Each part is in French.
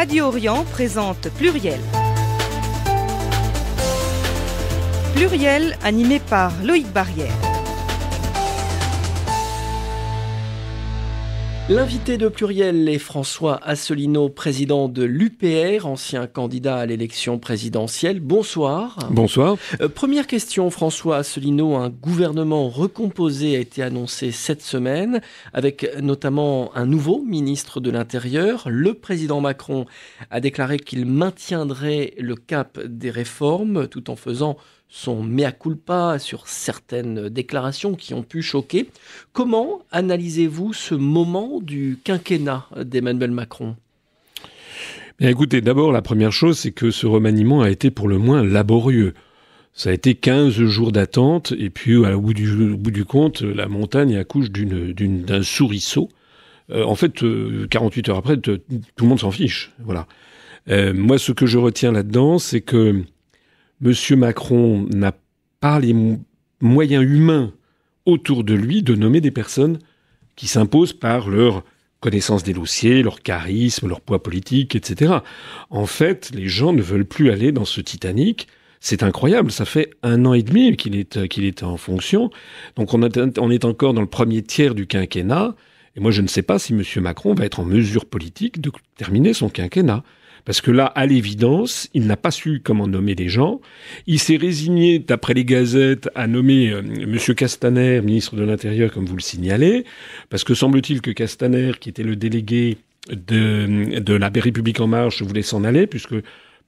Radio Orient présente Pluriel. Pluriel animé par Loïc Barrière. L'invité de Pluriel est François Asselineau, président de l'UPR, ancien candidat à l'élection présidentielle. Bonsoir. Bonsoir. Euh, première question, François Asselineau. Un gouvernement recomposé a été annoncé cette semaine, avec notamment un nouveau ministre de l'Intérieur. Le président Macron a déclaré qu'il maintiendrait le cap des réformes tout en faisant son mea culpa sur certaines déclarations qui ont pu choquer. Comment analysez-vous ce moment du quinquennat d'Emmanuel Macron? Écoutez, d'abord, la première chose, c'est que ce remaniement a été pour le moins laborieux. Ça a été 15 jours d'attente, et puis au bout du, bout du compte, la montagne accouche d'un souriceau. Euh, en fait, 48 euh, heures après, tout le monde s'en fiche. Voilà. Euh, moi, ce que je retiens là-dedans, c'est que M. Macron n'a pas les moyens humains autour de lui de nommer des personnes qui s'imposent par leur connaissance des dossiers, leur charisme, leur poids politique, etc. En fait, les gens ne veulent plus aller dans ce Titanic. C'est incroyable, ça fait un an et demi qu'il est, qu'il est en fonction. Donc on, on est encore dans le premier tiers du quinquennat. Et moi, je ne sais pas si M. Macron va être en mesure politique de terminer son quinquennat. Parce que là, à l'évidence, il n'a pas su comment nommer les gens. Il s'est résigné, d'après les gazettes, à nommer euh, M. Castaner, ministre de l'Intérieur, comme vous le signalez, parce que semble-t-il que Castaner, qui était le délégué de, de la République en marche, voulait s'en aller, puisque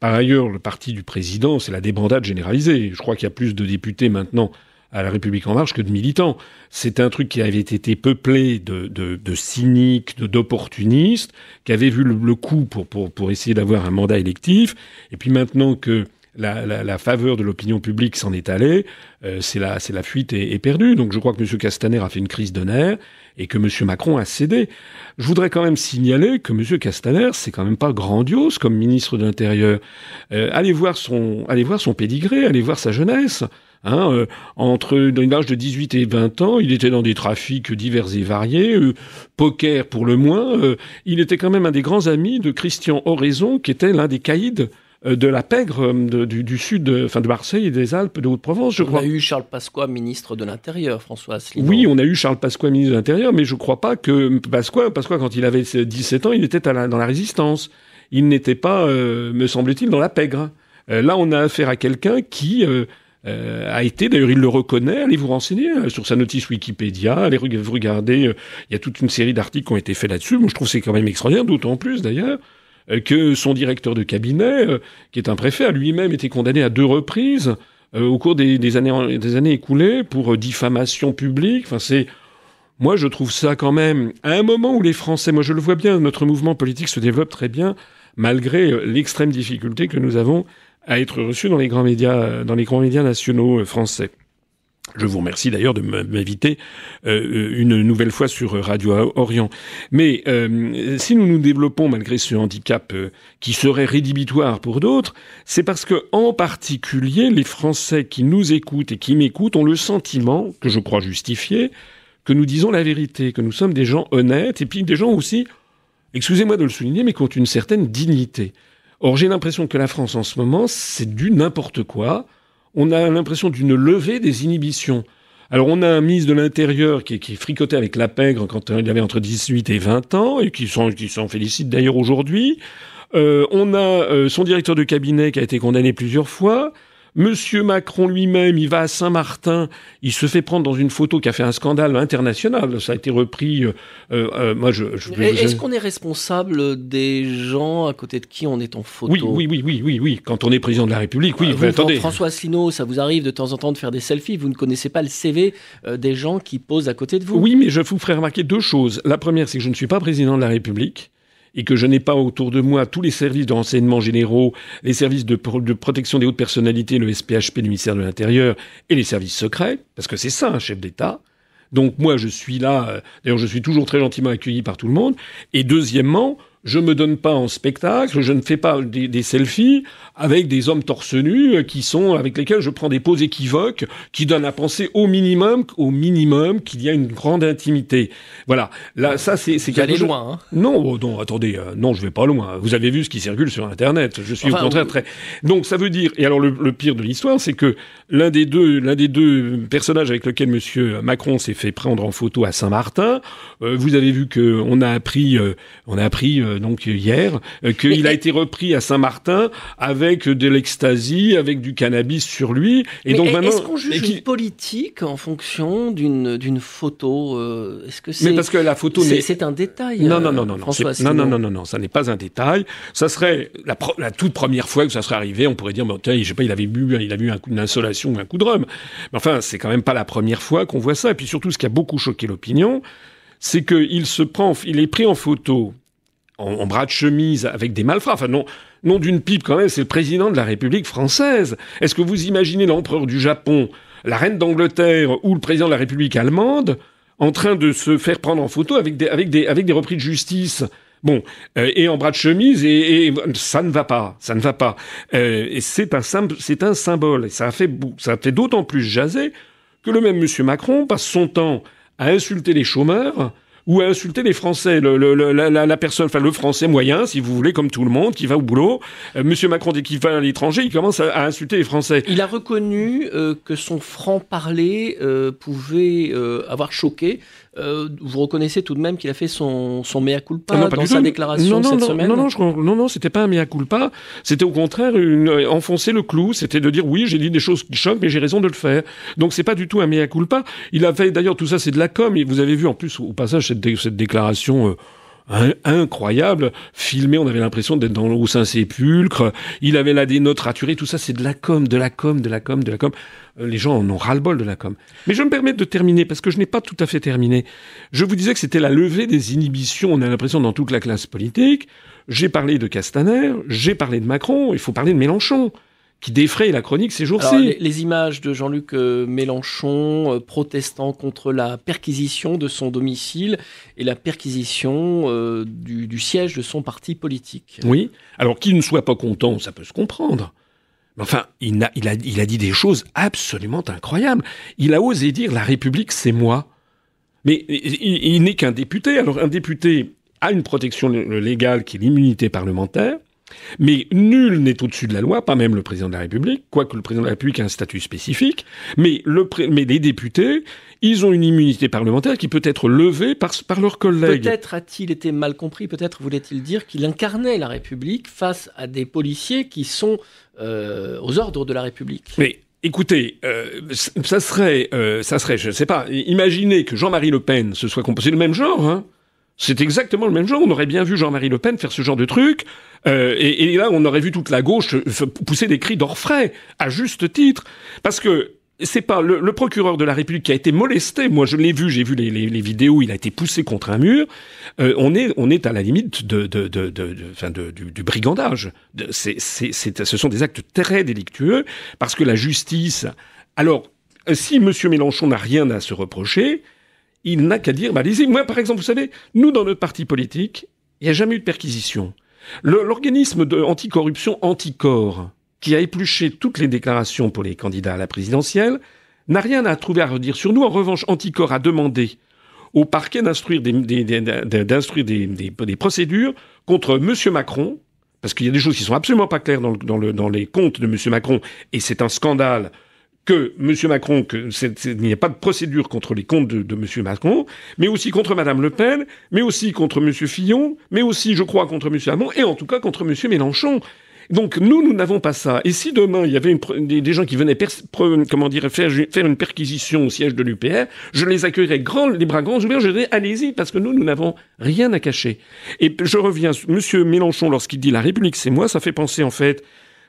par ailleurs, le parti du président, c'est la débandade généralisée. Je crois qu'il y a plus de députés maintenant à la République en marche que de militants. C'est un truc qui avait été peuplé de, de, de cyniques, d'opportunistes, qui avaient vu le, coup pour, pour, pour essayer d'avoir un mandat électif. Et puis maintenant que la, la, la faveur de l'opinion publique s'en est allée, euh, c'est la, la fuite est, est, perdue. Donc je crois que M. Castaner a fait une crise de nerfs et que M. Macron a cédé. Je voudrais quand même signaler que M. Castaner, c'est quand même pas grandiose comme ministre de l'Intérieur. Euh, allez voir son, allez voir son pédigré, allez voir sa jeunesse. Hein, euh, entre l'âge de 18 et 20 ans, il était dans des trafics divers et variés, euh, poker pour le moins. Euh, il était quand même un des grands amis de Christian Oraison, qui était l'un des caïds de la pègre du, sud, enfin de Marseille et des Alpes de Haute-Provence, je crois. On a eu Charles Pasqua, ministre de l'Intérieur, François Asselineau. Oui, on a eu Charles Pasqua, ministre de l'Intérieur, mais je ne crois pas que Pasqua, Pasqua, quand il avait 17 ans, il était dans la résistance. Il n'était pas, me semble-t-il, dans la pègre. là, on a affaire à quelqu'un qui euh, a été, d'ailleurs il le reconnaît, allez vous renseigner euh, sur sa notice Wikipédia, allez vous regarder, euh, il y a toute une série d'articles qui ont été faits là-dessus, moi je trouve c'est quand même extraordinaire, d'autant plus d'ailleurs que son directeur de cabinet, qui est un préfet, a lui-même été condamné à deux reprises au cours des, des, années, des années écoulées pour diffamation publique, enfin c'est... Moi, je trouve ça quand même, à un moment où les Français, moi je le vois bien, notre mouvement politique se développe très bien, malgré l'extrême difficulté que nous avons à être reçu dans les grands médias, dans les grands médias nationaux euh, français. Je vous remercie d'ailleurs de m'inviter euh, une nouvelle fois sur Radio Orient. Mais euh, si nous nous développons malgré ce handicap qui serait rédhibitoire pour d'autres, c'est parce que en particulier les Français qui nous écoutent et qui m'écoutent ont le sentiment, que je crois justifié, que nous disons la vérité, que nous sommes des gens honnêtes et puis des gens aussi, excusez-moi de le souligner, mais qui ont une certaine dignité. Or, j'ai l'impression que la France en ce moment, c'est du n'importe quoi. On a l'impression d'une levée des inhibitions. Alors, on a un ministre de l'Intérieur qui, fricotait avec la pègre quand il avait entre 18 et 20 ans, et qui s'en qui félicite d'ailleurs aujourd'hui. Euh, on a euh, son directeur de cabinet qui a été condamné plusieurs fois. Monsieur Macron lui-même, il va à Saint-Martin, il se fait prendre dans une photo qui a fait un scandale international. Ça a été repris. Euh, euh, euh moi, je. je Est-ce qu'on est responsable des gens à côté de qui on est en photo Oui, oui, oui, oui, oui, oui. Quand on est président de la République, oui. Vous, attendez. François Asselineau, ça vous arrive de temps en temps de faire des selfies. Vous ne connaissez pas le CV euh, des gens qui posent à côté de vous? Oui, mais je vous ferai remarquer deux choses. La première, c'est que je ne suis pas président de la République et que je n'ai pas autour de moi tous les services de renseignement généraux, les services de, protection des hautes personnalités, le SPHP du ministère de l'Intérieur et les services secrets, parce que c'est ça un chef d'État. Donc moi je suis là, euh, d'ailleurs je suis toujours très gentiment accueilli par tout le monde. Et deuxièmement, je me donne pas en spectacle, je ne fais pas des, selfies avec des hommes torse nus euh, qui sont avec lesquels je prends des poses équivoques qui donnent à penser au minimum, au minimum qu'il y a une grande intimité. Voilà. Là, ça c'est c'est quelque chose. loin. Hein. Non, oh, non, attendez, euh, non, je vais pas loin. Vous avez vu ce qui circule sur Internet. Je suis au contraire très. Donc ça veut dire. Et alors le, le pire de l'histoire, c'est que l'un des deux, l'un des deux personnages avec lequel Monsieur Macron s'est fait prendre en photo à Saint-Martin, euh, vous avez vu que on a appris, on a appris euh, donc hier, euh, qu'il a été repris à Saint-Martin avec de l'ecstasy, avec du cannabis sur lui. Et donc maintenant, est-ce qu'on juge une politique en fonction d'une d'une photo euh, Est-ce que c'est Mais parce que la photo c'est un détail. Non non non non non non, non non non non ça n'est pas un détail. Ça serait la, la, toute première fois que ça serait arrivé, on pourrait dire bon tiens, je sais pas, il avait bu, il a eu un coup d'insolation ou un coup de rhum. Mais enfin, c'est quand même pas la première fois qu'on voit ça. Et puis surtout, ce qui a beaucoup choqué l'opinion, c'est qu'il se prend, il est pris en photo en, bras de chemise avec des malfrats. Enfin, non, non d'une pipe quand même, c'est le président de la République française. Est-ce que vous imaginez l'empereur du Japon, la reine d'Angleterre ou le président de la République allemande en train de se faire prendre en photo avec des, avec des, avec des repris de justice? Bon, euh, et en bras de chemise, et, ça ne va pas, ça ne va pas. Euh, et c'est un, un symbole, et ça ça fait d'autant plus jaser que le même Monsieur Macron passe son temps à insulter les chômeurs, ou à insulter les Français, le, la, la, personne, enfin le Français moyen, si vous voulez, comme tout le monde, qui va au boulot. Euh, Monsieur Macron, dès qu'il va à l'étranger, il commence à, insulter les Français. Il a reconnu euh, que son franc-parler euh, pouvait avoir choqué euh, vous reconnaissez tout de même qu'il a fait son, son mea culpa ah dans sa déclaration non, cette non, semaine Non, non, je, non, non, c'était pas un mea culpa. C'était au contraire une, euh, enfoncer le clou. C'était de dire oui, j'ai dit des choses qui choquent, mais j'ai raison de le faire. Donc c'est pas du tout un mea culpa. Il a fait d'ailleurs tout ça, c'est de la com. Et vous avez vu en plus au passage cette, déclaration. Euh, incroyable, filmé, on avait l'impression d'être dans au Saint-Sépulcre, il avait là des notes raturées, tout ça c'est de la com, de la com, de la com, de la com. Euh, les gens en ont ras-le-bol de la com. Mais je me permets de terminer, parce que je n'ai pas tout à fait terminé. Je vous disais que c'était la levée des inhibitions, on a l'impression dans toute la classe politique. J'ai parlé de Castaner, j'ai parlé de Macron, il faut parler de Mélenchon qui défraye la chronique ces jours-ci. Les, images de Jean-Luc euh, Mélenchon euh, protestant contre la perquisition de son domicile et la perquisition euh, du, siège de son parti politique. Oui. Alors qu'il ne soit pas content, ça peut se comprendre. Mais enfin, il a, il, a, il a dit des choses absolument incroyables. Il a osé dire la République, c'est moi. Mais il n'est qu'un député. Alors un député a une protection légale qui est l'immunité parlementaire. Mais nul n'est au-dessus de la loi, pas même le président de la République, quoique le président de la République a un statut spécifique. Mais, le mais les députés, ils ont une immunité parlementaire qui peut être levée par, par leurs collègues. Peut-être a-t-il été mal compris, peut-être voulait-il dire qu'il incarnait la République face à des policiers qui sont euh, aux ordres de la République. Mais Écoutez, euh, ça serait, euh, ça serait, je ne sais pas. Imaginez que Jean-Marie Le Pen se soit composé le même genre. Hein c'est exactement le même genre. On aurait bien vu Jean-Marie Le Pen faire ce genre de truc. Euh, et, là, on aurait vu toute la gauche pousser des cris d'orfraie, à juste titre. Parce que c'est pas le, procureur de la République qui a été molesté. Moi, je l'ai vu, j'ai vu les, les, vidéos. Il a été poussé contre un mur. Euh, on est, on est à la limite de, de, de, de, du, du, brigandage. Ce sont des actes très délictueux parce que la justice. Alors, si Monsieur Mélenchon n'a rien à se reprocher, il n'a qu'à dire, bah, allez-y. Moi, par exemple, vous savez, nous, dans notre parti politique, il n'y a jamais eu de perquisition. L'organisme anticorruption Anticor, qui a épluché toutes les déclarations pour les candidats à la présidentielle, n'a rien à trouver à redire sur nous. En revanche, Anticor a demandé au parquet d'instruire des, procédures contre M. Macron, parce qu'il y a des choses qui sont absolument pas claires dans les comptes de M. Macron, et c'est un scandale que M. Macron, qu'il n'y a pas de procédure contre les comptes de, de, M. Macron, mais aussi contre Mme Le Pen, mais aussi contre M. Fillon, mais aussi, je crois, contre M. Hamon, et en tout cas contre M. Mélenchon. Donc nous, nous n'avons pas ça. Et si demain il y avait des, gens qui venaient comment dire faire, faire une perquisition au siège de l'UPR, je les accueillerais grand, les bras grands ouverts. Je dirais allez-y parce que nous, nous n'avons rien à cacher. Et je reviens, Monsieur Mélenchon, lorsqu'il dit la République, c'est moi, ça fait penser en fait.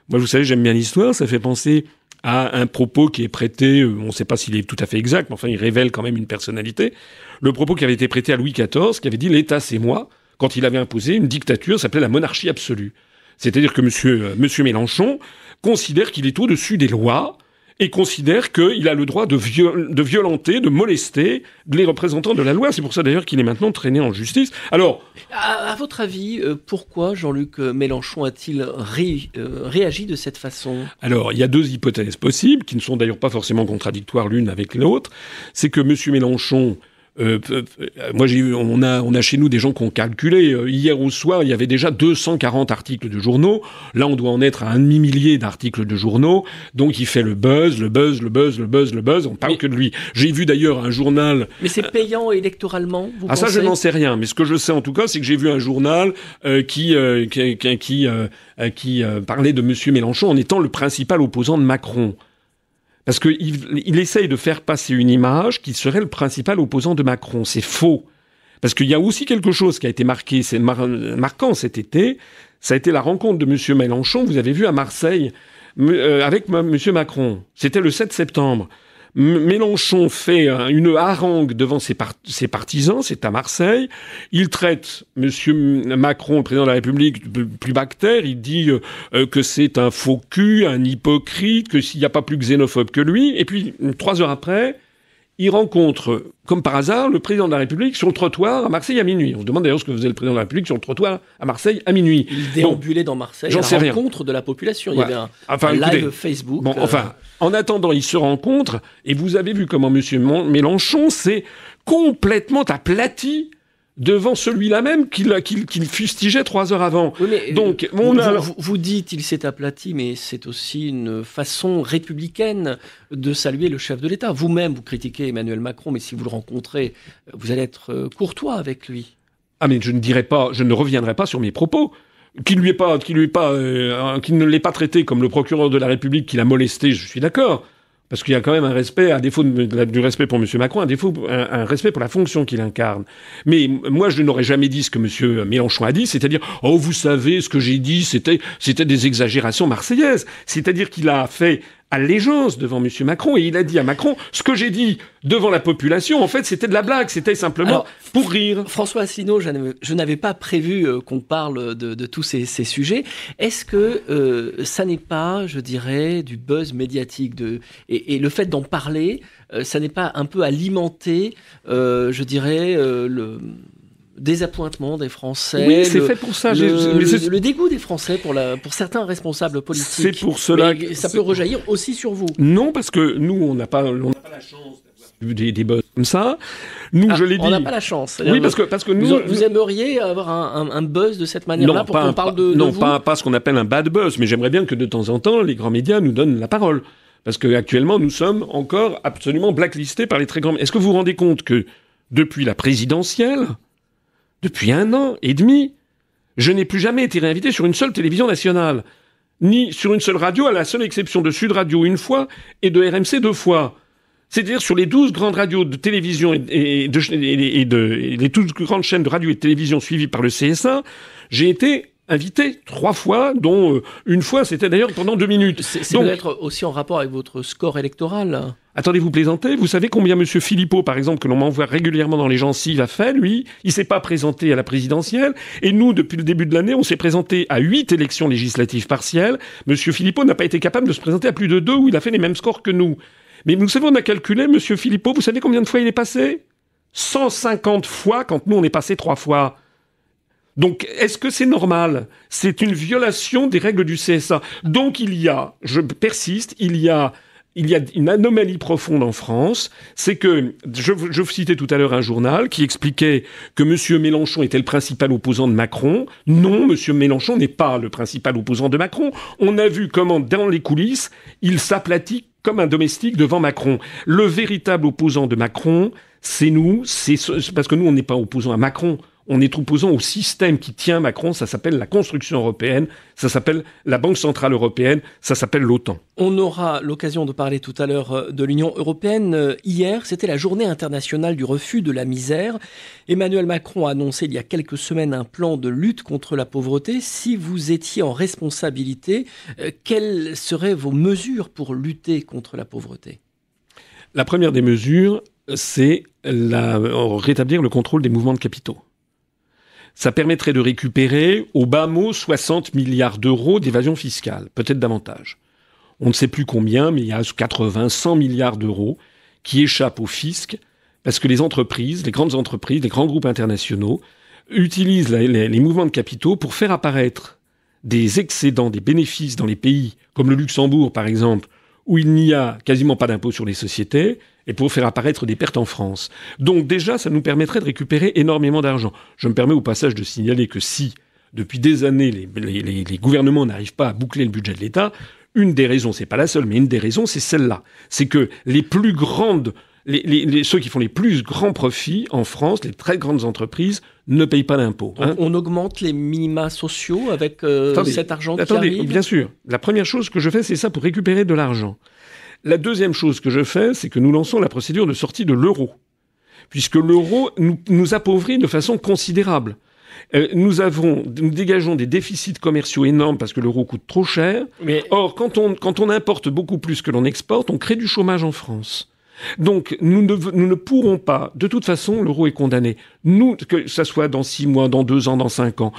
Moi, vous savez, j'aime bien l'histoire. Ça fait penser à un propos qui est prêté, euh, on ne sait pas s'il est tout à fait exact, mais enfin il révèle quand même une personnalité, le propos qui avait été prêté à Louis XIV, qui avait dit l'État c'est moi, quand il avait imposé une dictature, s'appelait la monarchie absolue. C'est-à-dire que monsieur, euh, monsieur Mélenchon considère qu'il est au-dessus des lois, et considère qu'il a le droit de, de, violenter, de molester les représentants de la loi. C'est pour ça d'ailleurs qu'il est maintenant traîné en justice. Alors, à, votre avis, euh, pourquoi Jean-Luc Mélenchon a-t-il euh, réagi de cette façon? Alors, il y a deux hypothèses possibles, qui ne sont d'ailleurs pas forcément contradictoires l'une avec l'autre. C'est que M. Mélenchon euh, euh, moi, j'ai on a, on a chez nous des gens qui ont calculé. Euh, hier au soir, il y avait déjà 240 articles de journaux. Là, on doit en être à un demi-millier d'articles de journaux. Donc, il fait le buzz, le buzz, le buzz, le buzz, le buzz. On parle que de lui. J'ai vu d'ailleurs un journal. Mais c'est payant électoralement vous Ah, ça, je n'en sais rien. Mais ce que je sais en tout cas, c'est que j'ai vu un journal qui, qui, qui, qui parlait de Monsieur Mélenchon en étant le principal opposant de Macron. Parce qu'il il essaye de faire passer une image qui serait le principal opposant de Macron. C'est faux. Parce qu'il y a aussi quelque chose qui a été marqué, c'est marquant cet été, ça a été la rencontre de M. Mélenchon, vous avez vu à Marseille, euh, avec M. Macron. C'était le 7 septembre. Mélenchon fait une harangue devant ses, partisans, c'est à Marseille. Il traite M. Macron, le président de la République, plus bactère. Il dit euh, euh, que c'est un faux cul, un hypocrite, que s'il n'y a pas plus xénophobe que lui. Et puis, trois heures après, il rencontre, comme par hasard, le président de la République sur le trottoir à Marseille à minuit. On se demande d'ailleurs ce que faisait le président de la République sur le trottoir à Marseille à minuit. Il déambulait dans Marseille j'en sais la rencontre de la population. Il y avait un, live Facebook. Bon, euh, enfin, en attendant, ils se rencontrent et vous avez vu comment M. Mélenchon s'est complètement aplati devant celui-là même qu'il fustigeait trois heures avant. Donc, vous, vous, dites il s'est aplati, mais c'est aussi une façon républicaine de saluer le chef de l'État. Vous-même, vous critiquez Emmanuel Macron, mais si vous le rencontrez, vous allez être euh, courtois avec lui. Ah, mais je ne dirais pas, je ne reviendrai pas sur mes propos. Qu'il lui est pas, qu'il lui est pas, euh, qu'il ne l'ait pas traité comme le procureur de la République qui l'a molesté, je suis d'accord. Parce qu'il y a quand même un respect, à défaut du respect pour M. Macron, à défaut un, respect pour la fonction qu'il incarne. Mais moi, je n'aurais jamais dit ce que M. Mélenchon a dit, c'est-à-dire, oh, vous savez, ce que j'ai dit, c'était, c'était des exagérations marseillaises. C'est-à-dire qu'il a fait allégeance devant M. Macron et il a dit à Macron ce que j'ai dit devant la population. En fait, c'était de la blague, c'était simplement pour rire. François Asselineau, je n'avais pas prévu euh, qu'on parle de, tous ces, sujets. Est-ce que euh, ça n'est pas, je dirais, du buzz médiatique de, et, le fait d'en parler, euh, ça n'est pas un peu alimenter, je dirais, le désappointement des Français. Oui, c'est fait pour ça. Le, dégoût des Français pour, la, pour certains responsables politiques. C'est pour cela. que ça peut rejaillir aussi sur vous. Non, parce que nous, on n'a pas, on pas la chance d'avoir des, des buzz comme ça. Nous, ah, je l'ai dit. On n'a pas la chance. Oui, parce que, parce que nous. Vous, aimeriez avoir un, un, buzz de cette manière-là pour qu'on parle de. Non, de pas, pas ce qu'on appelle un bad buzz, mais j'aimerais bien que de temps en temps, les grands médias nous donnent la parole. Parce qu'actuellement, nous sommes encore absolument blacklistés par les très grands. Est-ce que vous vous rendez compte que depuis la présidentielle, depuis un an et demi, je n'ai plus jamais été réinvité sur une seule télévision nationale, ni sur une seule radio, à la seule exception de Sud Radio une fois et de RMC deux fois. C'est-à-dire sur les douze grandes radios de télévision et, de, les douze grandes chaînes de radio et de télévision suivies par le CSA, j'ai été invité trois fois, dont euh, une fois c'était d'ailleurs pendant deux minutes. C'est peut-être aussi en rapport avec votre score électoral. Attendez, vous plaisantez Vous savez combien M. Philippot, par exemple, que l'on m'envoie régulièrement dans les gencives, a fait, lui Il s'est pas présenté à la présidentielle. Et nous, depuis le début de l'année, on s'est présenté à huit élections législatives partielles. M. Philippot n'a pas été capable de se présenter à plus de deux où il a fait les mêmes scores que nous. Mais vous savez, on a calculé, M. Philippot, vous savez combien de fois il est passé? 150 fois quand nous, on est passé trois fois. Donc, est-ce que c'est normal? C'est une violation des règles du CSA. Donc, il y a, je persiste, il y a il y a une anomalie profonde en France, c'est que, je, citais tout à l'heure un journal qui expliquait que M. Mélenchon était le principal opposant de Macron. Non, M. Mélenchon n'est pas le principal opposant de Macron. On a vu comment, dans les coulisses, il s'aplatit comme un domestique devant Macron. Le véritable opposant de Macron, c'est nous, c'est parce que nous, on n'est pas opposant à Macron, on est opposant au système qui tient Macron, ça s'appelle la construction européenne, ça s'appelle la Banque Centrale Européenne, ça s'appelle l'OTAN. On aura l'occasion de parler tout à l'heure euh, de l'Union Européenne. Euh, hier, c'était la journée internationale du refus de la misère. Emmanuel Macron a annoncé il y a quelques semaines un plan de lutte contre la pauvreté. Si vous étiez en responsabilité, euh, quelles seraient vos mesures pour lutter contre la pauvreté? La première des mesures, c'est rétablir le contrôle des mouvements de capitaux ça permettrait de récupérer au bas mot 60 milliards d'euros d'évasion fiscale, peut-être davantage. on ne sait plus combien, mais il y a 80, 100 milliards d'euros qui échappent au fisc parce que les entreprises, les grandes entreprises, les grands groupes internationaux utilisent les, mouvements de capitaux pour faire apparaître des excédents, des bénéfices dans les pays comme le Luxembourg par exemple, où il n'y a quasiment pas d'impôt sur les sociétés, et pour faire apparaître des pertes en France. Donc déjà, ça nous permettrait de récupérer énormément d'argent. Je me permets au passage de signaler que si, depuis des années, les, gouvernements n'arrivent pas à boucler le budget de l'État, une des raisons, c'est pas la seule, mais une des raisons, c'est celle-là. C'est que les plus grandes les, ceux qui font les plus grands profits en France, les très grandes entreprises, ne payent pas d'impôts. Hein. On, augmente les minima sociaux avec euh, cet argent qui arrive Bien sûr. La première chose que je fais, c'est ça pour récupérer de l'argent. La deuxième chose que je fais, c'est que nous lançons la procédure de sortie de l'euro. Puisque l'euro nous, nous appauvrit de façon considérable. Euh, nous avons, nous dégageons des déficits commerciaux énormes parce que l'euro coûte trop cher. Mais... Or, quand on, quand on importe beaucoup plus que l'on exporte, on crée du chômage en France. Donc nous ne, nous ne pourrons pas, de toute façon, l'euro est condamné. Nous, que ça soit dans six mois, dans deux ans, dans cinq ans,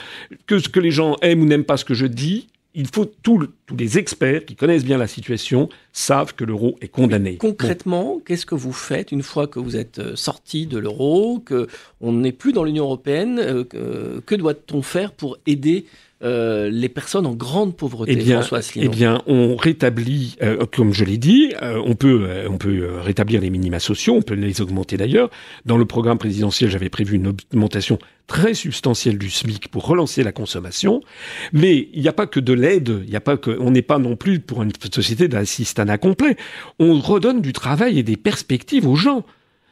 que ce que les gens aiment ou n'aiment pas ce que je dis, il faut tous les experts qui connaissent bien la situation savent que l'euro est condamné. concrètement, qu'est-ce que vous faites une fois que vous êtes euh, sorti de l'euro, que on n'est plus dans l'Union européenne euh, Que doit-on faire pour aider euh, les personnes en grande pauvreté, eh bien, François Eh bien, on rétablit, euh, comme je l'ai dit, euh, on peut, on peut rétablir les minima sociaux, on peut les augmenter d'ailleurs. Dans le programme présidentiel, j'avais prévu une augmentation très substantielle du SMIC pour relancer la consommation. Mais il n'y a pas que de l'aide, il n'y a pas que, on n'est pas non plus pour une société d'assistanat complet. On redonne du travail et des perspectives aux gens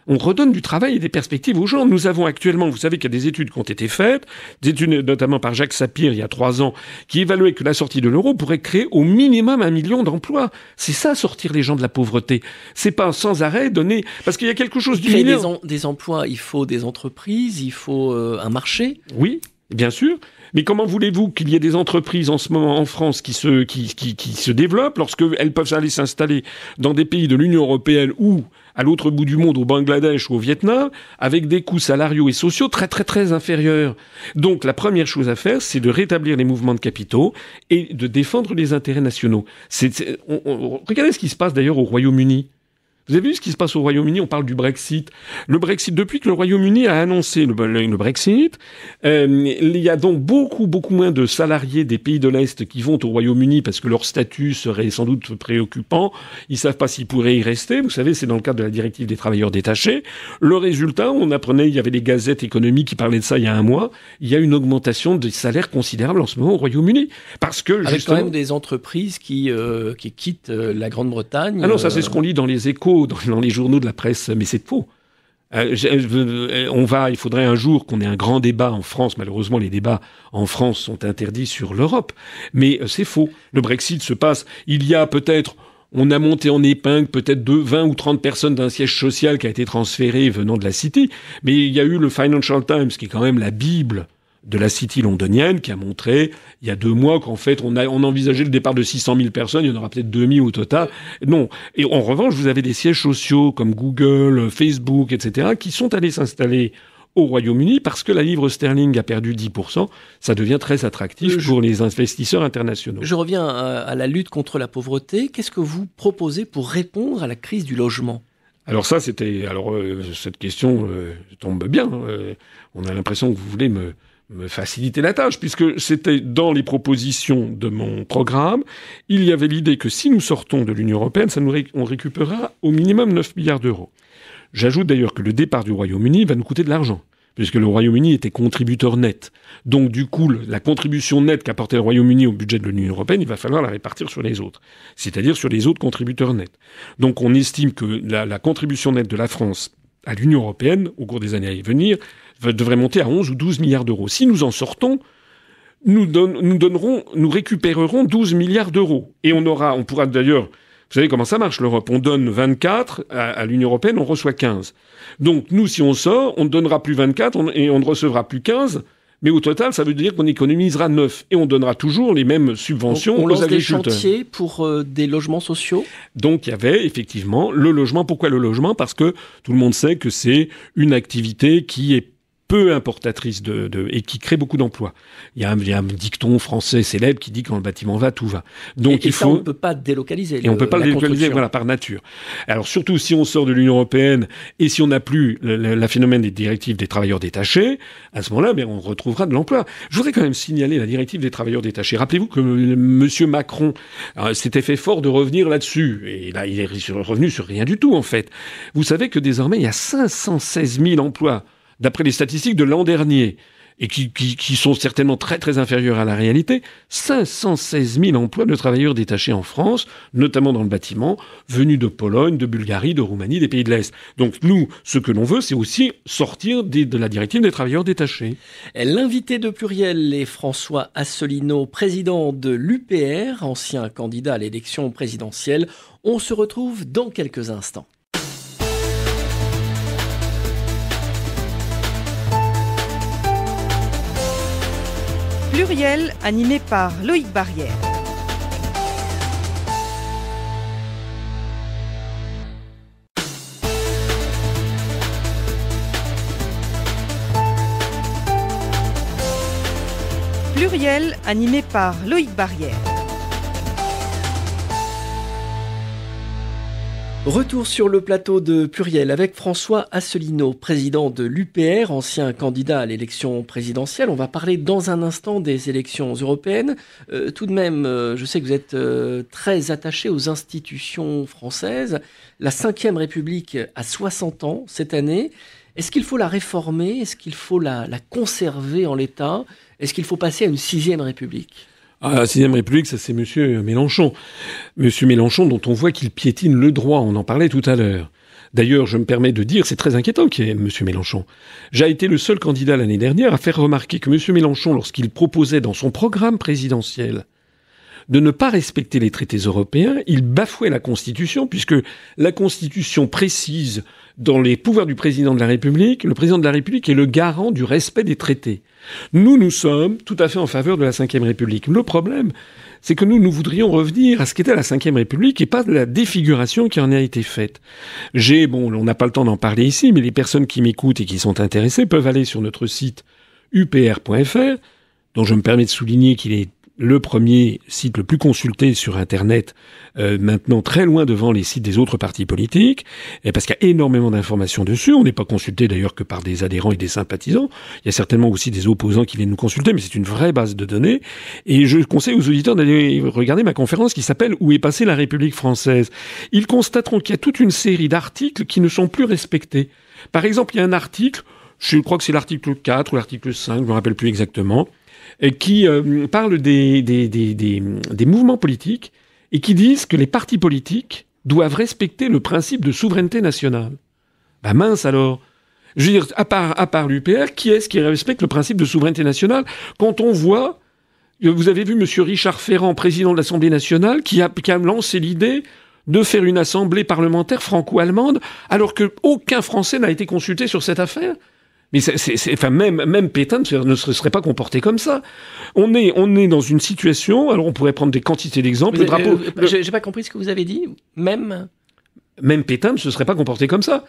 on redonne du travail et des perspectives aux gens. Nous avons actuellement, vous savez qu'il y a des études qui ont été faites, des études notamment par Jacques Sapir il y a trois ans, qui évaluaient que la sortie de l'euro pourrait créer au minimum un million d'emplois. C'est ça, sortir les gens de la pauvreté. C'est pas sans arrêt donner, parce qu'il y a quelque chose du des, des, emplois, il faut des entreprises, il faut euh, un marché. Oui, bien sûr. Mais comment voulez-vous qu'il y ait des entreprises en ce moment en France qui se, qui, qui, qui se développent lorsqu'elles peuvent aller s'installer dans des pays de l'Union européenne ou à l'autre bout du monde, au Bangladesh ou au Vietnam, avec des coûts salariaux et sociaux très très très inférieurs. Donc la première chose à faire, c'est de rétablir les mouvements de capitaux et de défendre les intérêts nationaux. regardez ce qui se passe d'ailleurs au Royaume-Uni. Vous avez vu ce qui se passe au Royaume-Uni? On parle du Brexit. Le Brexit, depuis que le Royaume-Uni a annoncé le, le Brexit, euh, il y a donc beaucoup, beaucoup moins de salariés des pays de l'Est qui vont au Royaume-Uni parce que leur statut serait sans doute préoccupant. Ils savent pas s'ils pourraient y rester. Vous savez, c'est dans le cadre de la directive des travailleurs détachés. Le résultat, on apprenait, il y avait des gazettes économiques qui parlaient de ça il y a un mois. Il y a une augmentation des salaires considérable en ce moment au Royaume-Uni. Parce que, Avec quand même des entreprises qui, euh, qui quittent euh, la Grande-Bretagne. Ah non, ça c'est ce qu'on lit dans les échos dans, les journaux de la presse, mais c'est faux. Euh, euh, on va, il faudrait un jour qu'on ait un grand débat en France. Malheureusement, les débats en France sont interdits sur l'Europe. Mais euh, c'est faux. Le Brexit se passe. Il y a peut-être, on a monté en épingle peut-être 20 ou 30 personnes d'un siège social qui a été transféré venant de la City. Mais il y a eu le Financial Times, qui est quand même la Bible de la City londonienne qui a montré il y a deux mois qu'en fait on, a, on envisageait le départ de 600 000 personnes, il y en aura peut-être 2000 au total. Non. Et en revanche, vous avez des sièges sociaux comme Google, Facebook, etc., qui sont allés s'installer au Royaume-Uni parce que la livre sterling a perdu 10%, ça devient très attractif pour les investisseurs internationaux. Je reviens à, la lutte contre la pauvreté. Qu'est-ce que vous proposez pour répondre à la crise du logement? Alors ça, c'était alors euh, cette question euh, tombe bien. Euh, on a l'impression que vous voulez me me faciliter la tâche, puisque c'était dans les propositions de mon programme, il y avait l'idée que si nous sortons de l'Union européenne, on récupérera au minimum 9 milliards d'euros. J'ajoute d'ailleurs que le départ du Royaume-Uni va nous coûter de l'argent, puisque le Royaume-Uni était contributeur net. Donc du coup, la contribution nette qu'apportait le Royaume-Uni au budget de l'Union européenne, il va falloir la répartir sur les autres, c'est-à-dire sur les autres contributeurs nets. Donc on estime que la, la contribution nette de la France à l'Union européenne, au cours des années à venir, devrait monter à 11 ou 12 milliards d'euros. Si nous en sortons, nous, nous donnerons, nous récupérerons 12 milliards d'euros. Et on aura, on pourra d'ailleurs, vous savez comment ça marche l'Europe? On donne 24 à, l'Union européenne, on reçoit 15. Donc nous, si on sort, on ne donnera plus 24 et on ne recevra plus 15. Mais au total, ça veut dire qu'on économisera 9 et on donnera toujours les mêmes subventions on, on lance des chantiers pour euh, des logements sociaux? Donc il y avait effectivement le logement. Pourquoi le logement? Parce que tout le monde sait que c'est une activité qui est peu importatrice de, de et qui crée beaucoup d'emplois. Il y, a un, il y a un dicton français célèbre qui dit quand le bâtiment va, tout va. Donc et, il faut. on ne peut pas délocaliser. Et le, on peut pas le délocaliser, voilà, par nature. Alors surtout si on sort de l'Union européenne et si on n'a plus le, phénomène des directives des travailleurs détachés, à ce moment-là, ben, on retrouvera de l'emploi. Je voudrais quand même signaler la directive des travailleurs détachés. Rappelez-vous que Monsieur Macron euh, s'était fait fort de revenir là-dessus. Et là, il est revenu sur rien du tout, en fait. Vous savez que désormais, il y a 516 000 emplois, d'après les statistiques de l'an dernier et qui, sont certainement très très inférieurs à la réalité, 516 000 emplois de travailleurs détachés en France, notamment dans le bâtiment, venus de Pologne, de Bulgarie, de Roumanie, des pays de l'Est. Donc nous, ce que l'on veut, c'est aussi sortir de la directive des travailleurs détachés. L'invité de pluriel est François Asselineau, président de l'UPR, ancien candidat à l'élection présidentielle. On se retrouve dans quelques instants. Pluriel animé par Loïc Barrière. Pluriel animé par Loïc Barrière. Retour sur le plateau de Pluriel avec François Asselineau, président de l'UPR, ancien candidat à l'élection présidentielle. On va parler dans un instant des élections européennes. Euh, tout de même, euh, je sais que vous êtes euh, très attaché aux institutions françaises. La Ve République a 60 ans cette année. Est-ce qu'il faut la réformer? Est-ce qu'il faut la, la conserver en l'état? Est-ce qu'il faut passer à une Sixième République? Ah, la sixième République, ça c'est Monsieur Mélenchon. Monsieur Mélenchon, dont on voit qu'il piétine le droit, on en parlait tout à l'heure. D'ailleurs, je me permets de dire, c'est très inquiétant qu'il y ait M. Mélenchon. J'ai été le seul candidat l'année dernière à faire remarquer que M. Mélenchon, lorsqu'il proposait dans son programme présidentiel de ne pas respecter les traités européens, il bafouait la Constitution, puisque la Constitution précise dans les pouvoirs du président de la République, le président de la République est le garant du respect des traités. Nous, nous sommes tout à fait en faveur de la Ve République. Le problème, c'est que nous, nous voudrions revenir à ce qu'était la Ve République et pas de la défiguration qui en a été faite. J'ai, bon, on n'a pas le temps d'en parler ici, mais les personnes qui m'écoutent et qui sont intéressées peuvent aller sur notre site upr.fr, dont je me permets de souligner qu'il est le premier site le plus consulté sur Internet, euh, maintenant très loin devant les sites des autres partis politiques, et parce qu'il y a énormément d'informations dessus. On n'est pas consulté d'ailleurs que par des adhérents et des sympathisants. Il y a certainement aussi des opposants qui viennent nous consulter, mais c'est une vraie base de données. Et je conseille aux auditeurs d'aller regarder ma conférence qui s'appelle Où est passée la République française? Ils constateront qu'il y a toute une série d'articles qui ne sont plus respectés. Par exemple, il y a un article, je crois que c'est l'article 4 ou l'article 5, je ne me rappelle plus exactement, qui euh, parlent des, des, des, des, mouvements politiques et qui disent que les partis politiques doivent respecter le principe de souveraineté nationale. Ben mince alors Je veux dire, à part, à part l'UPR, qui est-ce qui respecte le principe de souveraineté nationale? Quand on voit... Vous avez vu M. Richard Ferrand, président de l'Assemblée nationale, qui a, qui a lancé l'idée de faire une assemblée parlementaire franco-allemande, alors qu'aucun Français n'a été consulté sur cette affaire? Mais c'est, enfin, même, même Pétain ne se serait pas comporté comme ça. On est, on est dans une situation, alors on pourrait prendre des quantités d'exemples. Le drapeau. Euh, J'ai pas compris ce que vous avez dit. Même. Même Pétain ne se serait pas comporté comme ça.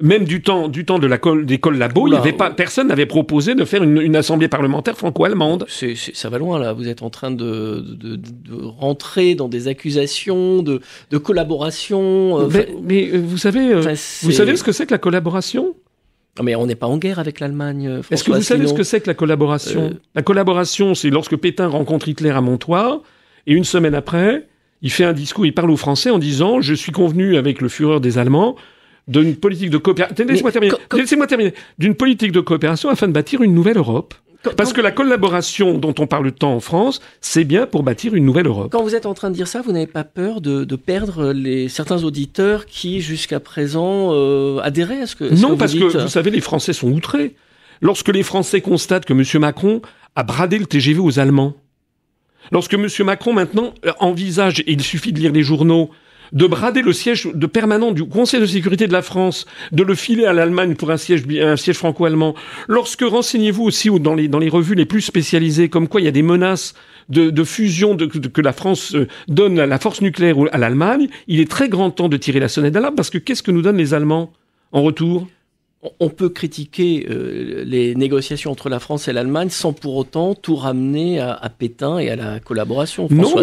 Même du temps, du temps de la des collabos, il y avait pas, personne n'avait proposé de faire une, une assemblée parlementaire franco-allemande. Ça va loin là. Vous êtes en train de, de, de rentrer dans des accusations de, de collaboration. Euh, mais, mais, euh, vous savez, vous savez ce que c'est que la collaboration? Mais on n'est pas en guerre avec l'Allemagne. Euh, Est-ce que vous savez ce que c'est que la collaboration euh... La collaboration, c'est lorsque Pétain rencontre Hitler à Montoir, et une semaine après, il fait un discours, il parle aux Français en disant Je suis convenu avec le Führer des Allemands d'une politique de coopération. Laissez-moi terminer. Laissez-moi terminer. D'une politique de coopération afin de bâtir une nouvelle Europe. Parce que la collaboration dont on parle tant en France, c'est bien pour bâtir une nouvelle Europe. Quand vous êtes en train de dire ça, vous n'avez pas peur de, de, perdre les, certains auditeurs qui, jusqu'à présent, euh, adhéraient à ce que... non, que parce que, vous savez, les Français sont outrés. Lorsque les Français constatent que M. Macron a bradé le TGV aux Allemands, lorsque M. Macron, maintenant, envisage, et il suffit de lire les journaux, de brader le siège de permanent du Conseil de sécurité de la France, de le filer à l'Allemagne pour un siège, un siège franco-allemand. Lorsque renseignez-vous aussi dans les, dans les revues les plus spécialisées, comme quoi il y a des menaces de, de fusion que la France euh, donne à la force nucléaire à l'Allemagne, il est très grand temps de tirer la sonnette d'alarme parce que qu'est-ce que nous donnent les Allemands en retour? On peut critiquer euh, les négociations entre la France et l'Allemagne sans pour autant tout ramener à, Pétain et à la collaboration. non,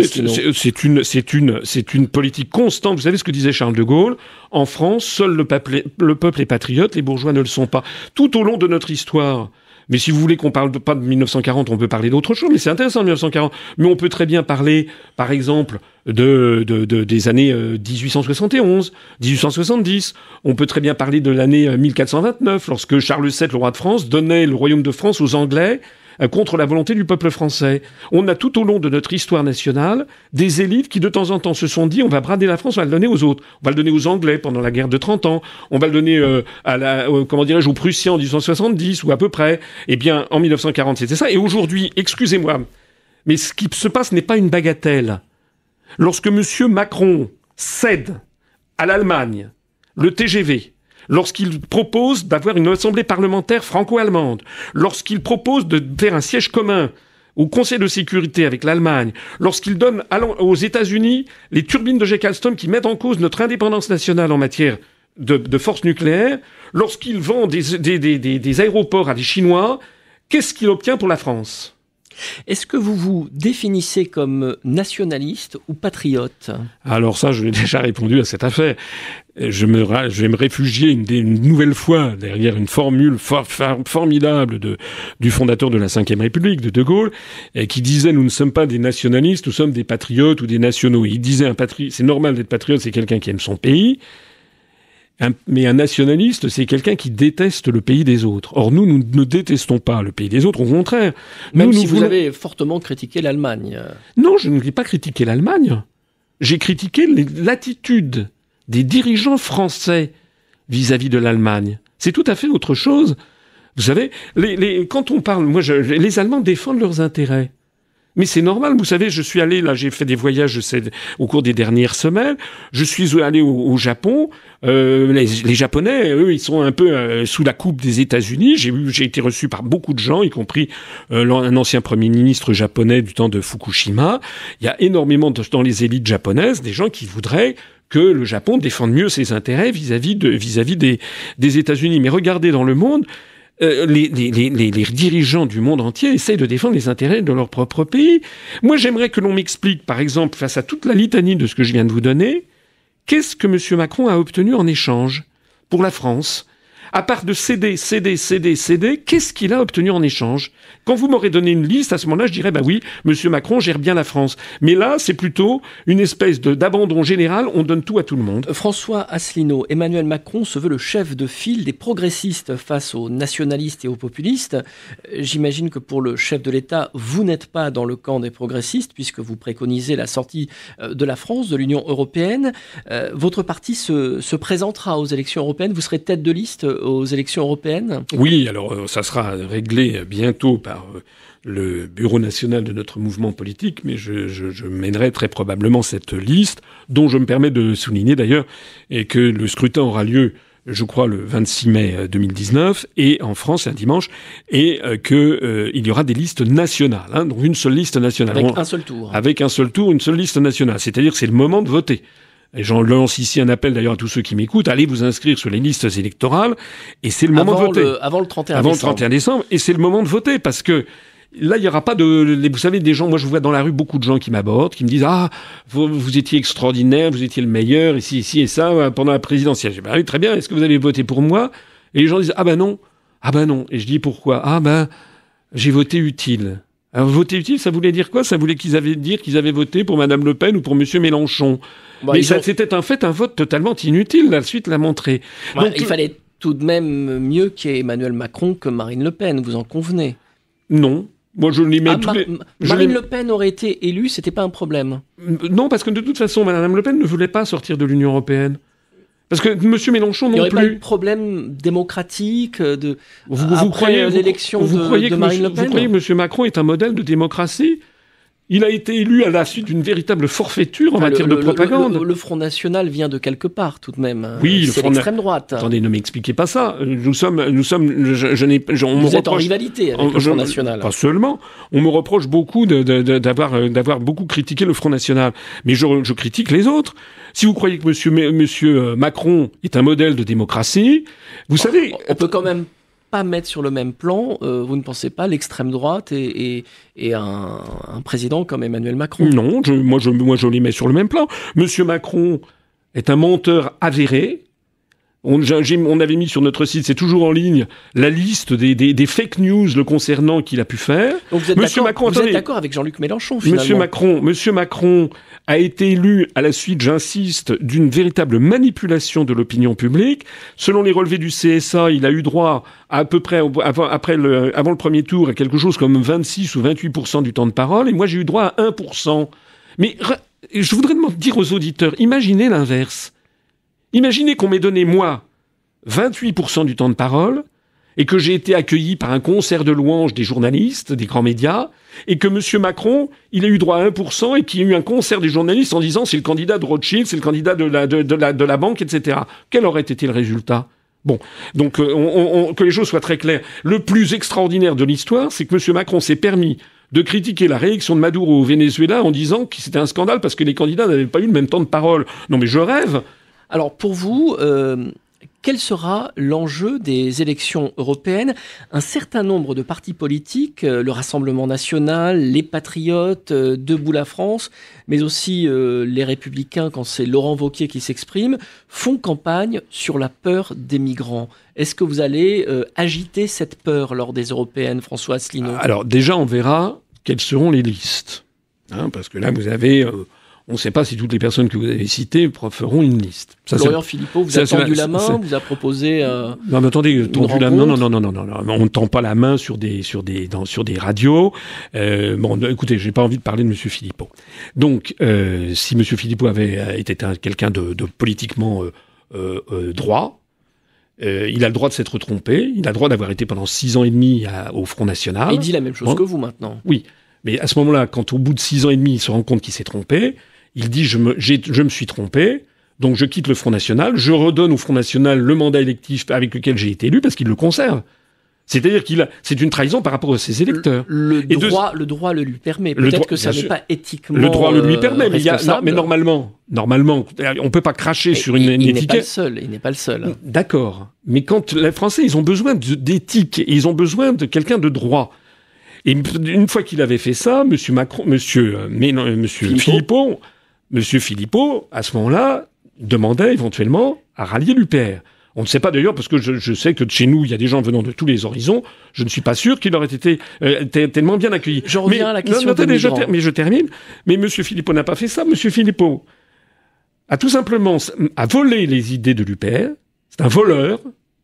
c'est une, c'est une, c'est une politique constante. Vous savez ce que disait Charles de Gaulle? En France, seul le peuple, le peuple est patriote, les bourgeois ne le sont pas. Tout au long de notre histoire, mais si vous voulez qu'on parle pas de 1940, on peut parler d'autre chose. Mais c'est intéressant 1940. Mais on peut très bien parler, par exemple, de, de, de des années 1871, euh, 1870. On peut très bien parler de l'année 1429, euh, lorsque Charles VII, le roi de France, donnait le royaume de France aux Anglais contre la volonté du peuple français. On a tout au long de notre histoire nationale des élites qui de temps en temps se sont dit on va brader la France, on va le donner aux autres. On va le donner aux Anglais pendant la guerre de 30 ans, on va le donner euh, à la euh, comment dirais-je aux Prussiens en 1870 ou à peu près. Eh bien en 1940 c'était ça et aujourd'hui, excusez-moi, mais ce qui se passe n'est pas une bagatelle. Lorsque monsieur Macron cède à l'Allemagne le TGV lorsqu'il propose d'avoir une assemblée parlementaire franco-allemande, lorsqu'il propose de faire un siège commun au Conseil de sécurité avec l'Allemagne, lorsqu'il donne aux États-Unis les turbines de Jack Alstom qui mettent en cause notre indépendance nationale en matière de, de force nucléaire, lorsqu'il vend des, des aéroports à des Chinois, qu'est-ce qu'il obtient pour la France? Est-ce que vous vous définissez comme nationaliste ou patriote? Alors ça, je l'ai déjà répondu à cette affaire. Je, me, je vais me réfugier une, nouvelle fois derrière une formule formidable de, du fondateur de la Ve République, de De Gaulle, qui disait nous ne sommes pas des nationalistes, nous sommes des patriotes ou des nationaux. Il disait un patri c'est normal d'être patriote, c'est quelqu'un qui aime son pays mais un nationaliste, c'est quelqu'un qui déteste le pays des autres. Or, nous, nous ne détestons pas le pays des autres, au contraire. Même si vous avez fortement critiqué l'Allemagne. Non, je n'ai pas critiqué l'Allemagne. J'ai critiqué l'attitude des dirigeants français vis-à-vis de l'Allemagne. C'est tout à fait autre chose. Vous savez, quand on parle, les Allemands défendent leurs intérêts. Mais c'est normal, vous savez, je suis allé, là j'ai fait des voyages au cours des dernières semaines, je suis allé au, Japon, euh, les, Japonais, eux, ils sont un peu euh, sous la coupe des États-Unis, j'ai j'ai été reçu par beaucoup de gens, y compris euh, un ancien Premier ministre japonais du temps de Fukushima, il y a énormément dans les élites japonaises des gens qui voudraient que le Japon défende mieux ses intérêts vis-à-vis de vis-à-vis des, des États-Unis. Mais regardez dans le monde, euh, les, les, dirigeants du monde entier essayent de défendre les intérêts de leur propre pays. Moi, j'aimerais que l'on m'explique, par exemple, face à toute la litanie de ce que je viens de vous donner, qu'est-ce que M. Macron a obtenu en échange pour la France? À part de céder, céder, céder, céder, qu'est-ce qu'il a obtenu en échange? Quand vous m'aurez donné une liste, à ce moment-là, je dirais, bah oui, Monsieur Macron gère bien la France. Mais là, c'est plutôt une espèce d'abandon général, on donne tout à tout le monde. François Asselineau, Emmanuel Macron se veut le chef de file des progressistes face aux nationalistes et aux populistes. J'imagine que pour le chef de l'État, vous n'êtes pas dans le camp des progressistes, puisque vous préconisez la sortie euh, de la France de l'Union européenne. Euh, votre parti se, se présentera aux élections européennes, vous serez tête de liste aux élections européennes Oui, alors euh, ça sera réglé bientôt par euh, le bureau national de notre mouvement politique, mais je, je, mènerai très probablement cette liste, dont je me permets de souligner d'ailleurs et que le scrutin aura lieu je crois, le 26 mai 2019, euh, et en France, un dimanche, et qu'il y aura des listes nationales, hein, donc une seule liste nationale. Avec un seul tour. Avec un seul tour, une seule liste nationale. C'est-à-dire que c'est le moment de voter. Et j'en lance ici un appel d'ailleurs à tous ceux qui m'écoutent, allez vous inscrire sur les listes électorales, et c'est le moment de voter. avant le 31 avant décembre. le 31 décembre, et c'est le moment de voter, parce que là, il n'y aura pas de... Vous savez, des gens, moi je vois dans la rue beaucoup de gens qui m'abordent, qui me disent, ah, vous, vous, étiez extraordinaire, vous étiez le meilleur, ici, ici et ça, euh, pendant la présidentielle. Je dis, bah oui, très bien, est-ce que vous avez voté pour moi? Et les gens disent, ah ben non, ah ben non. Et je dis, pourquoi? Ah ben, j'ai voté utile. Alors voter utile, ça voulait dire quoi? Ça voulait qu'ils avaient dire qu'ils avaient voté pour Madame Le Pen ou pour Monsieur Mélenchon. Bah, Mais c'était en fait un vote totalement inutile. La suite l'a montré. Donc, il fallait tout de même mieux qu'il y ait Emmanuel Macron que Marine Le Pen. Vous en convenez? Non. Moi, je l'ai ah, Marine Le Pen aurait été élue, c'était pas un problème. Non, parce que de toute façon, Madame Le Pen ne voulait pas sortir de l'Union européenne. Parce que M. Mélenchon non plus. Il n'y aurait pas eu de problème démocratique euh, de vous, vous croyez l'élection de, Marine Le Pen. Vous croyez que M. Macron est un modèle de démocratie? Il a été élu à la suite d'une véritable forfaiture en matière de propagande. Le, Front National vient de quelque part, tout de même. Oui, c'est l'extrême droite. Attendez, ne m'expliquez pas ça. Nous sommes, nous sommes, je, je n'ai, on Vous êtes en rivalité avec le Front National. Pas seulement. On me reproche beaucoup d'avoir, euh, d'avoir beaucoup critiqué le Front National, mais je, je critique les autres. Si vous croyez que Monsieur, Monsieur euh, Macron est un modèle de démocratie, vous savez, on peut quand même pas mettre sur le même plan, euh, vous ne pensez pas, l'extrême droite et, et, un, président comme Emmanuel Macron? Non, je, moi, je, moi je les mets sur le même plan. Monsieur Macron est un menteur avéré. On, on avait mis sur notre site, c'est toujours en ligne, la liste des, des, des fake news le concernant qu'il a pu faire. Donc vous êtes Monsieur Macron, vous êtes d'accord avec Jean-Luc Mélenchon finalement Monsieur Macron, Monsieur Macron a été élu à la suite, j'insiste, d'une véritable manipulation de l'opinion publique. Selon les relevés du CSA, il a eu droit à, à peu près avant, après le, avant le premier tour à quelque chose comme 26 ou 28 du temps de parole, et moi j'ai eu droit à 1% Mais je voudrais dire aux auditeurs, imaginez l'inverse. Imaginez qu'on m'ait donné, moi, 28% du temps de parole, et que j'ai été accueilli par un concert de louanges des journalistes, des grands médias, et que M. Macron, il a eu droit à 1% et qu'il y a eu un concert des journalistes en disant c'est le candidat de Rothschild, c'est le candidat de la, de, la, de la banque, etc. Quel aurait été le résultat? Bon, donc euh, que les choses soient très claires. Le plus extraordinaire de l'histoire, c'est que M. Macron s'est permis de critiquer la réélection de Maduro au Venezuela en disant que c'était un scandale parce que les candidats n'avaient pas eu le même temps de parole. Non mais je rêve. Alors pour vous, euh, quel sera l'enjeu des élections européennes? Un certain nombre de partis politiques, euh, le Rassemblement national, les Patriotes, euh, Debout la France, mais aussi les Républicains, quand c'est Laurent Wauquiez qui s'exprime, font campagne sur la peur des migrants. Est-ce que vous allez agiter cette peur lors des européennes, François Asselineau Alors déjà, on verra quelles seront les listes. Hein, parce que là, vous avez on ne sait pas si toutes les personnes que vous avez citées feront une liste. Ça, Florian Philippot vous a tendu la main, vous a proposé. Euh, non, mais attendez, tendu la main. Non, non, non, non, on ne tend pas la main sur des sur des dans, sur des radios. Euh, bon, écoutez, j'ai pas envie de parler de Monsieur Philippot. Donc, euh, si Monsieur Philippot avait euh, été quelqu'un de, de, politiquement euh, droit, il a le droit de s'être trompé. Il a le droit d'avoir été pendant six ans et demi au Front National. il dit la même chose que vous maintenant. Oui. Mais à ce moment-là, quand au bout de six ans et demi, il se rend compte qu'il s'est trompé, il dit je me, je me suis trompé, donc je quitte le Front National, je redonne au Front National le mandat électif avec lequel j'ai été élu parce qu'il le conserve. C'est-à-dire qu'il a, c'est une trahison par rapport à ses électeurs. Le, droit, le droit le lui permet. Peut-être que ça n'est pas éthiquement. Le droit le lui permet, mais, il y a, non, mais normalement, normalement, on peut pas cracher sur une, il, il étiquette. Pas le seul. Il n'est pas le seul. D'accord. Mais quand les Français, ils ont besoin d'éthique, ils ont besoin de quelqu'un de droit. Et une fois qu'il avait fait ça, Monsieur Macron, Monsieur, euh, mais non, Monsieur Philippot Monsieur Philippot, à ce moment-là, demandait éventuellement à rallier l'UPR. On ne sait pas d'ailleurs, parce que je, sais que chez nous, il y a des gens venant de tous les horizons. Je ne suis pas sûr qu'il aurait été euh, tellement bien accueilli. Je reviens à la question mais, je mais je termine. Mais Monsieur Philippot n'a pas fait ça. Monsieur Philippot a tout simplement a volé les idées de l'UPR. C'est un voleur.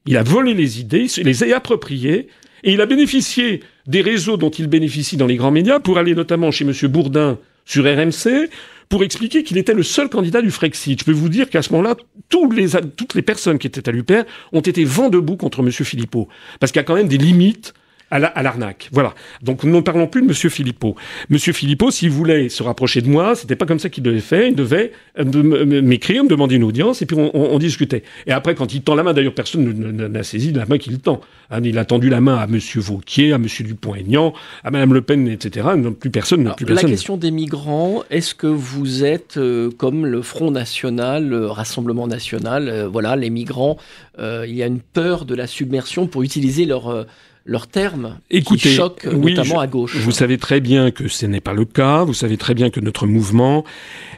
Il a volé les idées, il les a appropriées, et il a bénéficié des réseaux dont il bénéficie dans les grands médias pour aller notamment chez Monsieur Bourdin sur RMC, pour expliquer qu'il était le seul candidat du Frexit. Je peux vous dire qu'à ce moment-là, toutes les personnes qui étaient à l'UPR ont été vent debout contre M. Philippot. Parce qu'il y a quand même des limites à l'arnaque. voilà. Donc nous ne parlons plus de Monsieur Philippot. Monsieur Philippot, s'il voulait se rapprocher de moi, c'était pas comme ça qu'il devait faire. Il devait euh, m'écrire, me demander une audience, et puis on, discutait. Et après, quand il tend la main, d'ailleurs, personne n'a saisi la main qu'il tend. Hein, il a tendu la main à Monsieur Vauquier, à Monsieur Dupont-Aignan, à Madame Le Pen, etc. plus personne, plus personne. La question des migrants, est-ce que vous êtes euh, comme le Front National, le Rassemblement National, euh, voilà, les migrants, il y a une peur de la submersion pour utiliser leur leurs termes Écoutez, qui choquent notamment à gauche. Vous savez très bien que ce n'est pas le cas. Vous savez très bien que notre mouvement,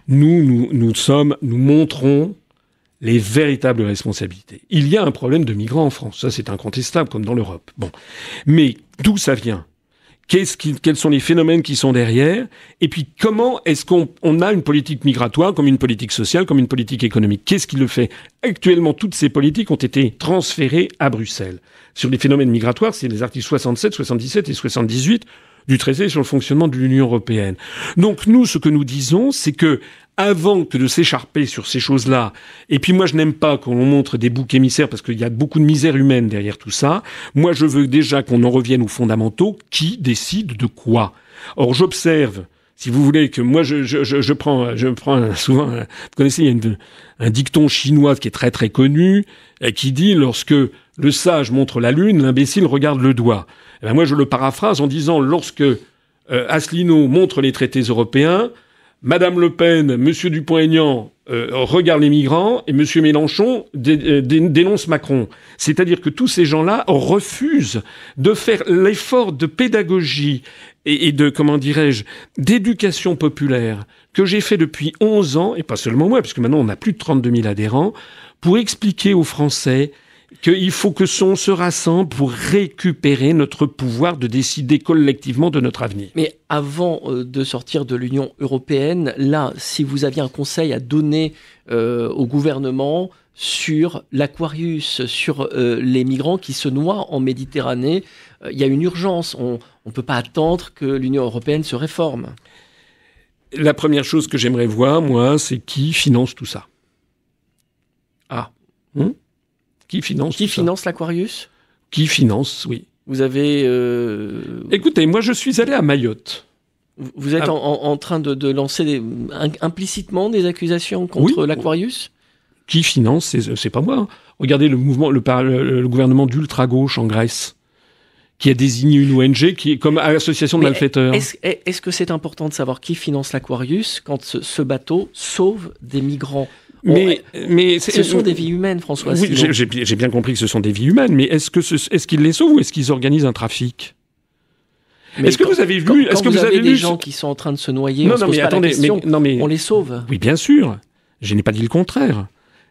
nous, nous, nous sommes, nous montrons les véritables responsabilités. Il y a un problème de migrants en France. Ça, c'est incontestable, comme dans l'Europe. Bon. Mais d'où ça vient? Qui, quels sont les phénomènes qui sont derrière? Et puis comment est-ce qu'on on a une politique migratoire comme une politique sociale, comme une politique économique? Qu'est-ce qui le fait? Actuellement, toutes ces politiques ont été transférées à Bruxelles. Sur les phénomènes migratoires, c'est les articles 67, 77 et 78 du traité sur le fonctionnement de l'Union européenne. Donc nous, ce que nous disons, c'est que avant que de s'écharper sur ces choses-là, et puis moi je n'aime pas qu'on montre des boucs émissaires parce qu'il y a beaucoup de misère humaine derrière tout ça, moi je veux déjà qu'on en revienne aux fondamentaux, qui décide de quoi? Or j'observe si vous voulez que moi je, je, je, prends je prends souvent vous connaissez il y a un dicton chinois qui est très très connu qui dit lorsque le sage montre la lune l'imbécile regarde le doigt eh ben moi je le paraphrase en disant lorsque euh, Asselineau montre les traités européens Madame Le Pen, Monsieur Dupont-Aignan euh, regarde les migrants et Monsieur Mélenchon euh, dénonce Macron. C'est-à-dire que tous ces gens-là refusent de faire l'effort de pédagogie et, de, comment dirais-je, d'éducation populaire que j'ai fait depuis 11 ans, et pas seulement moi, puisque maintenant on a plus de 32 000 adhérents, pour expliquer aux Français qu'il faut que son se rassemble pour récupérer notre pouvoir de décider collectivement de notre avenir. Mais avant euh, de sortir de l'Union européenne, là, si vous aviez un conseil à donner euh, au gouvernement sur l'Aquarius, sur euh, les migrants qui se noient en Méditerranée, il y a une urgence. On ne peut pas attendre que l'Union européenne se réforme. La première chose que j'aimerais voir, moi, c'est qui finance tout ça. Ah. Hum qui finance Qui finance l'Aquarius? Qui finance, oui. Vous avez. Euh, Écoutez, moi je suis allé à Mayotte. Vous êtes ah. en, train de, lancer implicitement des accusations contre l'Aquarius? Qui finance C'est pas moi. Hein. Regardez le mouvement, le, le, gouvernement d'ultra-gauche en Grèce qui a désigné une ONG qui est comme association de malfaiteurs. Est-ce que c'est important de savoir qui finance l'Aquarius quand ce, bateau sauve des migrants? Mais, mais ce sont des vies humaines, François. Oui, j'ai bien compris que ce sont des vies humaines, mais est-ce que est-ce qu'ils les sauvent ou est-ce qu'ils organisent un trafic? Est-ce que vous avez vu Est-ce que vous, avez, des gens qui sont en train de se noyer Non, on non, mais attendez, non, mais on les sauve. Oui, bien sûr. Je n'ai pas dit le contraire.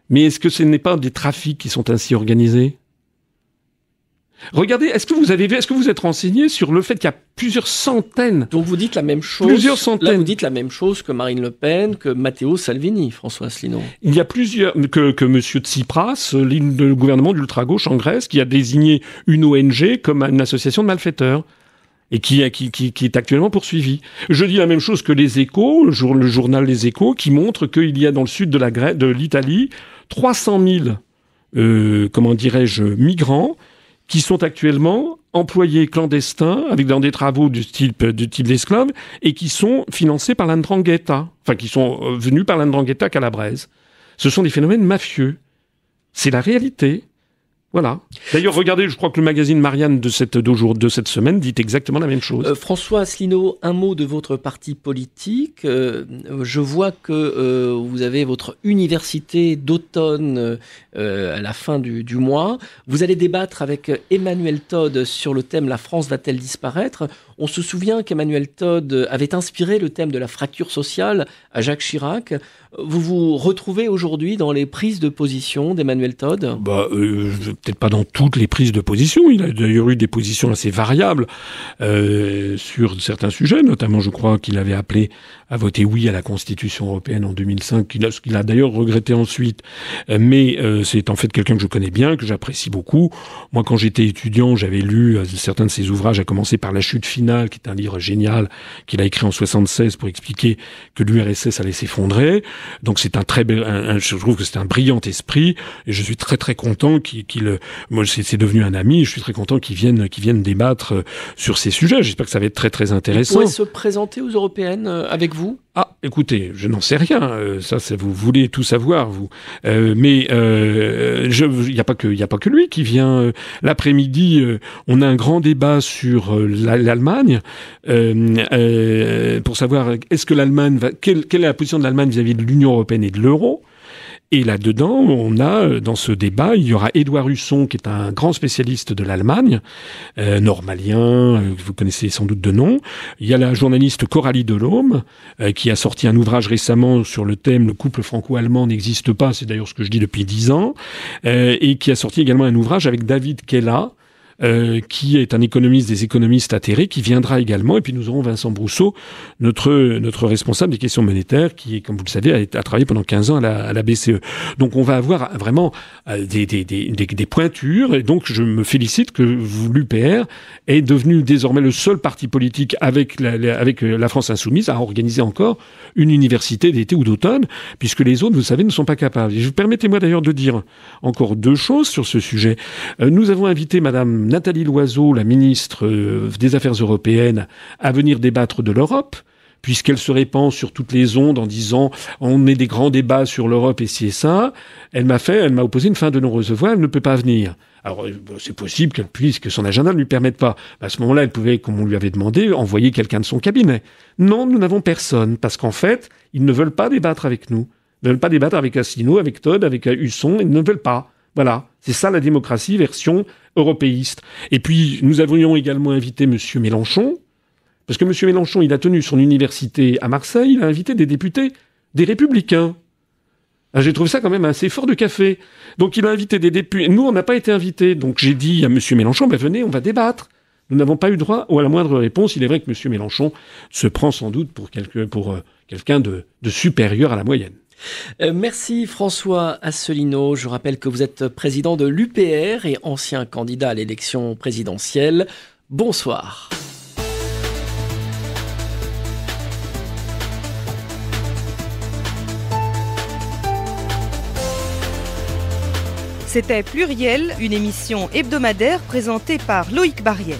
Mais est-ce que ce n'est pas des trafics qui sont ainsi organisés? Regardez, est-ce que vous avez vu, est-ce que vous êtes renseigné sur le fait qu'il y a plusieurs centaines Donc vous dites la même chose. Plusieurs centaines. Là, vous dites la même chose que Marine Le Pen, que Matteo Salvini, François Asselineau. Il y a plusieurs que que Monsieur Tsipras, le gouvernement d'ultra gauche en Grèce, qui a désigné une ONG comme une association de malfaiteurs et qui, qui, qui, est actuellement poursuivi. Je dis la même chose que les Échos, le, journal Les Échos, qui montre qu'il y a dans le sud de la de l'Italie 300 000, euh, comment dirais-je, migrants qui sont actuellement employés clandestins avec dans des travaux du type du type d'esclaves et qui sont financés par l'Andrangheta, enfin qui sont euh, venus par l'Andrangheta Calabrese. Ce sont des phénomènes mafieux. C'est la réalité. Voilà. D'ailleurs, regardez, je crois que le magazine Marianne de cette, de cette semaine dit exactement la même chose. Euh, François Asselineau, un mot de votre parti politique. Euh, je vois que euh, vous avez votre université d'automne à la fin du, du, mois. Vous allez débattre avec Emmanuel Todd sur le thème La France va-t-elle disparaître? On se souvient qu'Emmanuel Todd avait inspiré le thème de la fracture sociale à Jacques Chirac. Vous vous retrouvez aujourd'hui dans les prises de position d'Emmanuel Todd? Bah, euh, Peut-être pas dans toutes les prises de position. Il a d'ailleurs eu des positions assez variables euh, sur certains sujets, notamment je crois qu'il avait appelé à voter oui à la Constitution européenne en 2005, qu'il a, ce qu'il a d'ailleurs regretté ensuite. Euh, mais euh, c'est en fait quelqu'un que je connais bien, que j'apprécie beaucoup. Moi, quand j'étais étudiant, j'avais lu euh, certains de ses ouvrages, à commencer par La chute finale, qui est un livre génial qu'il a écrit en 76 pour expliquer que l'URSS allait s'effondrer. Donc c'est un très je trouve que c'est un brillant esprit et je suis très très content qu'il, qu'il moi c'est, devenu un ami. Je suis très content qu'il vienne, qu'il vienne débattre sur ces sujets. J'espère que ça va être très très intéressant. Il se présenter aux européennes avec Ah, écoutez, je n'en sais rien. Euh, ça, c'est vous voulez tout savoir vous. mais il n'y a pas que, il a pas que lui qui vient l'après-midi. on a un grand débat sur l'Allemagne pour savoir est-ce que l'Allemagne va, quelle, quelle est la position de l'Allemagne vis-à-vis de l'Union européenne et de l'euro? Et là-dedans, on a, euh, dans ce débat, il y aura Édouard Husson, qui est un grand spécialiste de l'Allemagne, euh, normalien, euh, vous connaissez sans doute de nom. Il y a la journaliste Coralie Delhomme, euh, qui a sorti un ouvrage récemment sur le thème Le couple franco-allemand n'existe pas, c'est d'ailleurs ce que je dis depuis dix ans, et qui a sorti également un ouvrage avec David Kella, euh, qui est un économiste des économistes atterrés, qui viendra également. Et puis nous aurons Vincent Brousseau, notre, notre responsable des questions monétaires, qui, comme vous le savez, a, travaillé pendant 15 ans à la, à la, BCE. Donc on va avoir vraiment euh, des, des, des, des, pointures. Et donc je me félicite que l'UPR est devenu désormais le seul parti politique avec la, avec euh, la France insoumise à organiser encore une université d'été ou d'automne, puisque les autres, vous savez, ne sont pas capables. Et permettez-moi d'ailleurs de dire encore deux choses sur ce sujet. nous avons invité Madame Nathalie Loiseau, la ministre euh, des Affaires européennes, à venir débattre de l'Europe puisqu'elle se répand sur toutes les ondes en disant on met des grands débats sur l'Europe et ci et ça, elle m'a fait, elle m'a opposé une fin de non-recevoir, elle ne peut pas venir. Alors euh, c'est possible qu'elle puisse, que son agenda ne lui permette pas. À ce moment-là, elle pouvait, comme on lui avait demandé, envoyer quelqu'un de son cabinet. Non, nous n'avons personne, parce qu'en fait, ils ne veulent pas débattre avec nous. Ils ne veulent pas débattre avec Asselineau, avec Todd, avec Husson, ils ne veulent pas. Voilà, c'est ça la démocratie version Et puis nous avions également invité M. Mélenchon, parce que M. Mélenchon, il a tenu son université à Marseille, il a invité des députés, des républicains. Ah, j'ai trouvé ça quand même assez fort de café. Donc il a invité des députés. Nous, on n'a pas été invités. Donc j'ai dit à M. Mélenchon, ben, venez, on va débattre. Nous n'avons pas eu droit à la moindre réponse. Il est vrai que M. Mélenchon se prend sans doute pour, euh, quelqu'un de supérieur à la moyenne. Euh, merci François Asselineau. Je rappelle que vous êtes président de l'UPR et ancien candidat à l'élection présidentielle. Bonsoir. C'était Pluriel, une émission hebdomadaire présentée par Loïc Barrière.